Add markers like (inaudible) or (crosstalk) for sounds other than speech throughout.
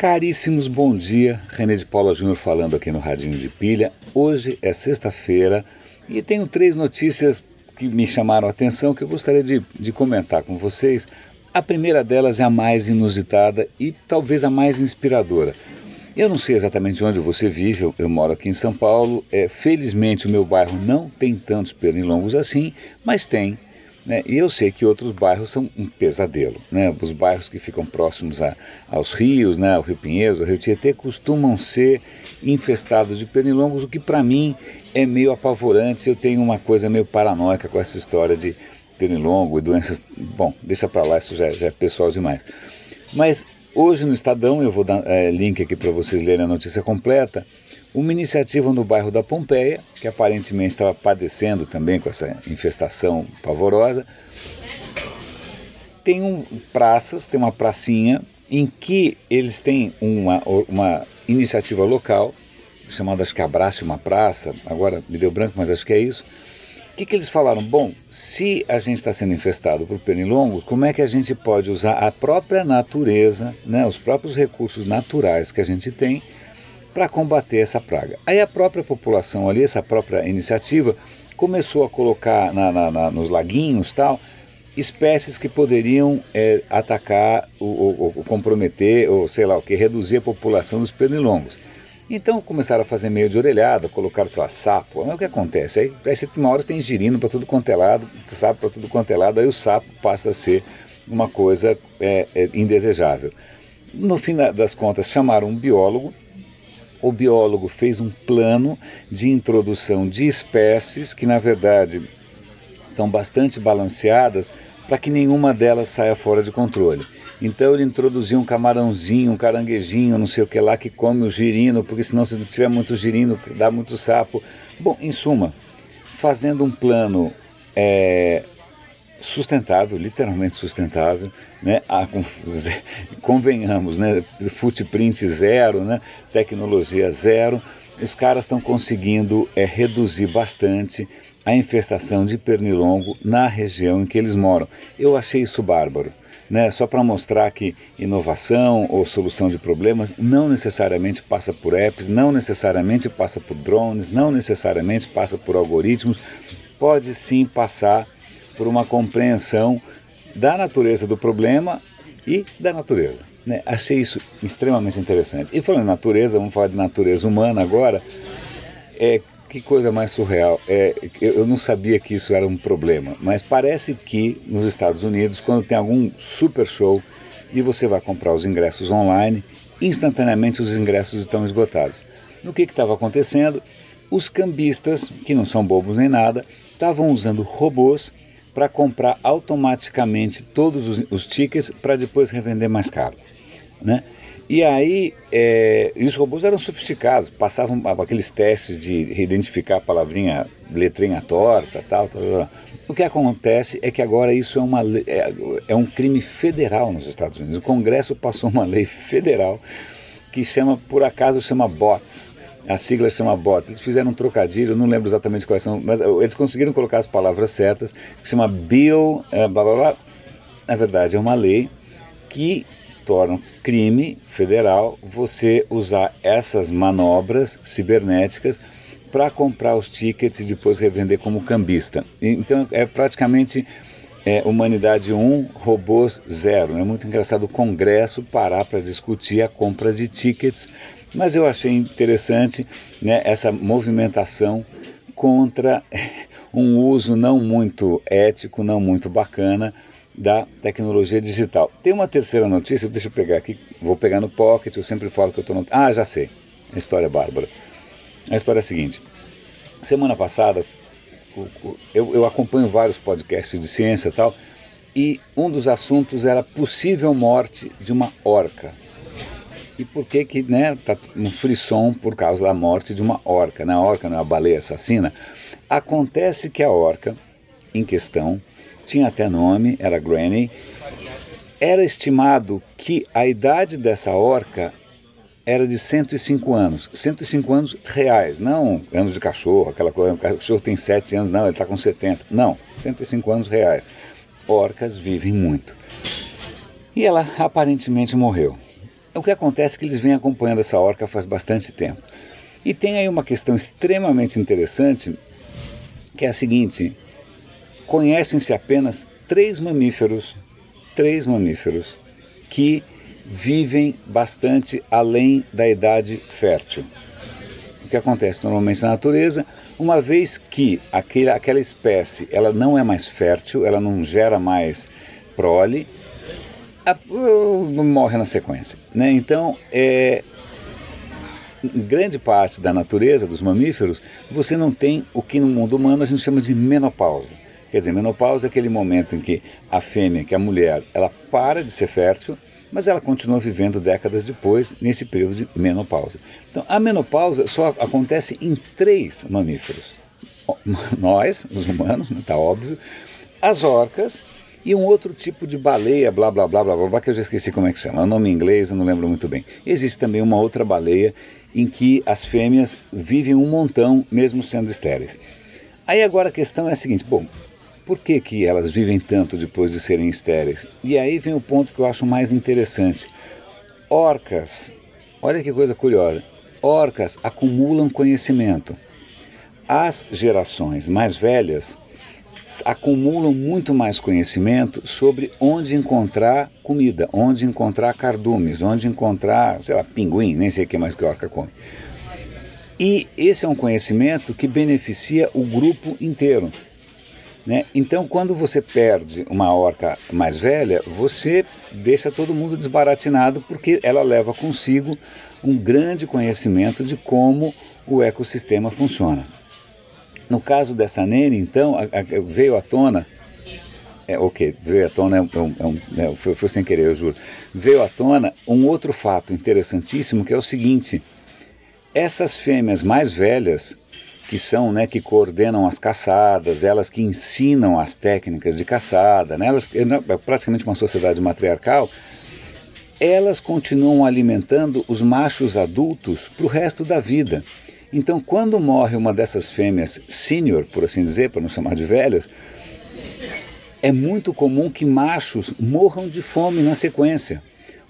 Caríssimos, bom dia. René de Paula Júnior falando aqui no Radinho de Pilha. Hoje é sexta-feira e tenho três notícias que me chamaram a atenção que eu gostaria de, de comentar com vocês. A primeira delas é a mais inusitada e talvez a mais inspiradora. Eu não sei exatamente onde você vive, eu, eu moro aqui em São Paulo. É, felizmente o meu bairro não tem tantos pernilongos assim, mas tem né? E eu sei que outros bairros são um pesadelo. Né? Os bairros que ficam próximos a, aos rios, né? o Rio Pinheiros, o Rio Tietê, costumam ser infestados de pernilongos, o que para mim é meio apavorante. Eu tenho uma coisa meio paranoica com essa história de pernilongo e doenças. Bom, deixa para lá, isso já, já, é pessoal demais. Mas hoje no Estadão, eu vou dar é, link aqui para vocês lerem a notícia completa uma iniciativa no bairro da Pompeia, que aparentemente estava padecendo também com essa infestação pavorosa. Tem um, praças, tem uma pracinha em que eles têm uma, uma iniciativa local, chamada acho que Abrace uma Praça, agora me deu branco, mas acho que é isso. O que, que eles falaram? Bom, se a gente está sendo infestado por pernilongos, como é que a gente pode usar a própria natureza, né, os próprios recursos naturais que a gente tem para combater essa praga. Aí a própria população ali, essa própria iniciativa, começou a colocar na, na, na, nos laguinhos tal espécies que poderiam é, atacar ou, ou, comprometer ou sei lá o que reduzir a população dos pernilongos. Então começaram a fazer meio de orelhada, colocaram, sei lá, sapo. Aí o que acontece? Aí, aí uma hora tem girino para tudo quanto é lado, sapo para tudo quanto é lado, aí o sapo passa a ser uma coisa é, é, indesejável. No fim das contas, chamaram um biólogo o biólogo fez um plano de introdução de espécies que, na verdade, estão bastante balanceadas para que nenhuma delas saia fora de controle. Então ele introduziu um camarãozinho, um caranguejinho, não sei o que lá, que come o girino, porque senão se não tiver muito girino, dá muito sapo. Bom, em suma, fazendo um plano é, sustentável, literalmente sustentável, né? Convenhamos, né? footprint zero, né? tecnologia zero, os caras estão conseguindo é, reduzir bastante a infestação de pernilongo na região em que eles moram. Eu achei isso bárbaro. Né, só para mostrar que inovação ou solução de problemas não necessariamente passa por apps, não necessariamente passa por drones, não necessariamente passa por algoritmos, pode sim passar por uma compreensão da natureza do problema e da natureza. Né? Achei isso extremamente interessante. E falando em natureza, vamos falar de natureza humana agora. É, que coisa mais surreal. É, eu não sabia que isso era um problema, mas parece que nos Estados Unidos, quando tem algum super show e você vai comprar os ingressos online, instantaneamente os ingressos estão esgotados. No que estava acontecendo? Os cambistas, que não são bobos nem nada, estavam usando robôs para comprar automaticamente todos os, os tickets para depois revender mais caro. Né? E aí, é, os robôs eram sofisticados, passavam aqueles testes de identificar a palavrinha, letrinha torta, tal, tal, tal. O que acontece é que agora isso é, uma, é, é um crime federal nos Estados Unidos. O Congresso passou uma lei federal que chama, por acaso, chama BOTS, a sigla chama BOT. Eles fizeram um trocadilho, não lembro exatamente quais são, mas eles conseguiram colocar as palavras certas, que chama Bill, é, blá blá blá. Na verdade, é uma lei que torna crime federal você usar essas manobras cibernéticas para comprar os tickets e depois revender como cambista. Então é praticamente é, Humanidade 1, Robôs 0. É muito engraçado o Congresso parar para discutir a compra de tickets mas eu achei interessante né, essa movimentação contra (laughs) um uso não muito ético, não muito bacana da tecnologia digital. Tem uma terceira notícia, deixa eu pegar aqui, vou pegar no pocket, eu sempre falo que eu estou no... Ah, já sei, a história é bárbara. A história é a seguinte, semana passada eu, eu acompanho vários podcasts de ciência e tal, e um dos assuntos era possível morte de uma orca e por que que, né, tá um frisson por causa da morte de uma orca, né? A orca não é uma baleia assassina. Acontece que a orca em questão tinha até nome, era Granny. Era estimado que a idade dessa orca era de 105 anos. 105 anos reais, não anos de cachorro, aquela coisa, o cachorro tem 7 anos, não, ele está com 70. Não, 105 anos reais. Orcas vivem muito. E ela aparentemente morreu. o que acontece é que eles vêm acompanhando essa orca faz bastante tempo. E tem aí uma questão extremamente interessante, que é a seguinte: conhecem-se apenas três mamíferos, três mamíferos que vivem bastante além da idade fértil. O que acontece normalmente na natureza, uma vez que aquele, aquela espécie ela não é mais fértil, ela não gera mais prole, a, uh, morre na sequência. Né? Então, é, em grande parte da natureza, dos mamíferos, você não tem o que no mundo humano a gente chama de menopausa. Quer dizer, menopausa é aquele momento em que a fêmea, que é a mulher, ela para de ser fértil, mas ela continua vivendo décadas depois, nesse período de menopausa. Então, a menopausa só acontece em três mamíferos. (laughs) Nós, os humanos, está né, óbvio, as orcas e um outro tipo de baleia, blá blá blá blá blá, que eu já esqueci como é que chama, um nome em inglês, eu não lembro muito bem. Existe também uma outra baleia em que as fêmeas vivem um montão, mesmo sendo estéreis. Aí agora a questão é a seguinte: bom, por que, que elas vivem tanto depois de serem estéreis? E aí vem o ponto que eu acho mais interessante. Orcas, olha que coisa curiosa. Orcas acumulam conhecimento. As gerações mais velhas acumulam muito mais conhecimento sobre onde encontrar comida, onde encontrar cardumes, onde encontrar, sei lá, pinguim, nem sei o que mais que orca come. E esse é um conhecimento que beneficia o grupo inteiro. Né? Então, quando você perde uma orca mais velha, você deixa todo mundo desbaratinado porque ela leva consigo um grande conhecimento de como o ecossistema funciona. No caso dessa nene, então, a, a, veio à tona, é, ok, veio à tona, é um, é um, é, foi, foi sem querer, eu juro, veio à tona um outro fato interessantíssimo que é o seguinte: essas fêmeas mais velhas, que são, né, que coordenam as caçadas, elas que ensinam as técnicas de caçada, né, elas, é, é praticamente uma sociedade matriarcal, elas continuam alimentando os machos adultos para o resto da vida. Então, quando morre uma dessas fêmeas sênior, por assim dizer, para não chamar de velhas, é muito comum que machos morram de fome na sequência.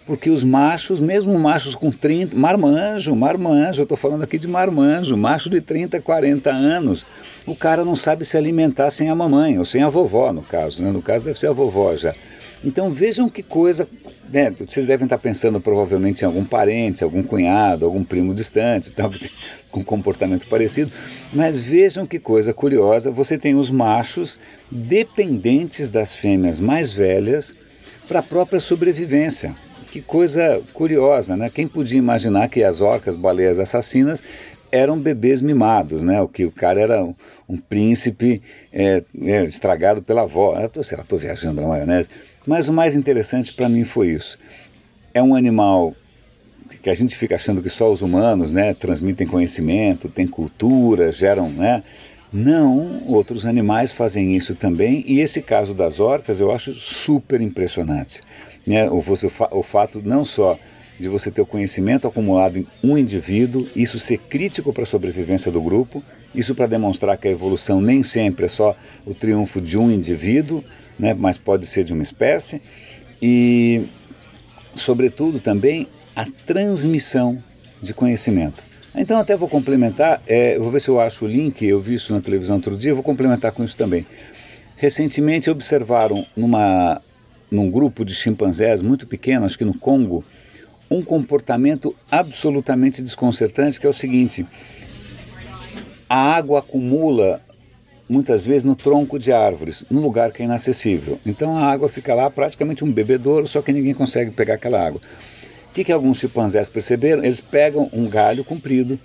Porque os machos, mesmo machos com 30, marmanjo, marmanjo, eu estou falando aqui de marmanjo, macho de 30, 40 anos, o cara não sabe se alimentar sem a mamãe, ou sem a vovó, no caso, né? no caso deve ser a vovó já. Então vejam que coisa, né? vocês devem estar pensando provavelmente em algum parente, algum cunhado, algum primo distante, (laughs) tal, com comportamento parecido, mas vejam que coisa curiosa, você tem os machos dependentes das fêmeas mais velhas para a própria sobrevivência. Que coisa curiosa, né? Quem podia imaginar que as orcas, baleias assassinas eram bebês mimados, né? O que o cara era um, um príncipe é, é, estragado pela avó. Eu tô, sei lá, estou viajando na maionese. Mas o mais interessante para mim foi isso. É um animal que a gente fica achando que só os humanos, né, transmitem conhecimento, têm cultura, geram, né? Não, outros animais fazem isso também. E esse caso das orcas eu acho super impressionante. Né? O, você, o fato não só de você ter o conhecimento acumulado em um indivíduo, isso ser crítico para a sobrevivência do grupo, isso para demonstrar que a evolução nem sempre é só o triunfo de um indivíduo, né, mas pode ser de uma espécie, e, sobretudo, também a transmissão de conhecimento. Então, até vou complementar, é, vou ver se eu acho o link, eu vi isso na televisão outro dia, vou complementar com isso também. Recentemente observaram numa, num grupo de chimpanzés muito pequeno, acho que no Congo, um comportamento absolutamente desconcertante, que é o seguinte: a água acumula muitas vezes no tronco de árvores, num lugar que é inacessível. Então a água fica lá praticamente um bebedouro, só que ninguém consegue pegar aquela água. O que, que alguns chimpanzés perceberam? Eles pegam um galho comprido,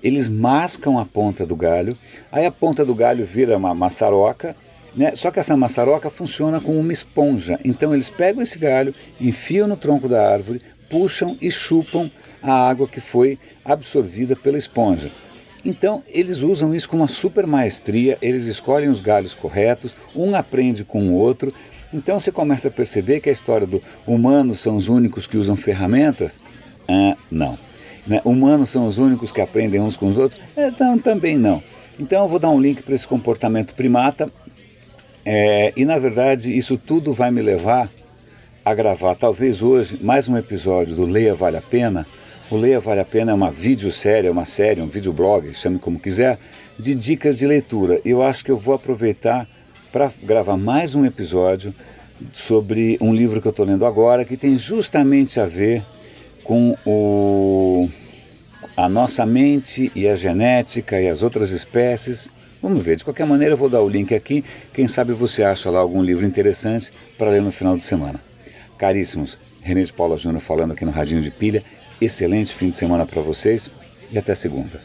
eles mascam a ponta do galho, aí a ponta do galho vira uma maçaroca, né? só que essa maçaroca funciona como uma esponja. Então eles pegam esse galho, enfiam no tronco da árvore, puxam e chupam a água que foi absorvida pela esponja. Então, eles usam isso com uma super maestria, eles escolhem os galhos corretos, um aprende com o outro. Então, você começa a perceber que a história do humanos são os únicos que usam ferramentas? Ah, não. Né? Humanos são os únicos que aprendem uns com os outros? Não, também não. Então, eu vou dar um link para esse comportamento primata. É, e, na verdade, isso tudo vai me levar a gravar, talvez hoje, mais um episódio do Leia Vale a Pena. O Leia Vale a Pena é uma videosérie, é uma série, um videoblog, chame como quiser, de dicas de leitura. E eu acho que eu vou aproveitar para gravar mais um episódio sobre um livro que eu estou lendo agora, que tem justamente a ver com o, a nossa mente e a genética e as outras espécies. Vamos ver, de qualquer maneira eu vou dar o link aqui, quem sabe você acha lá algum livro interessante para ler no final de semana. Caríssimos, René de Paula Júnior falando aqui no Radinho de Pilha, excelente fim de semana para vocês e até segunda.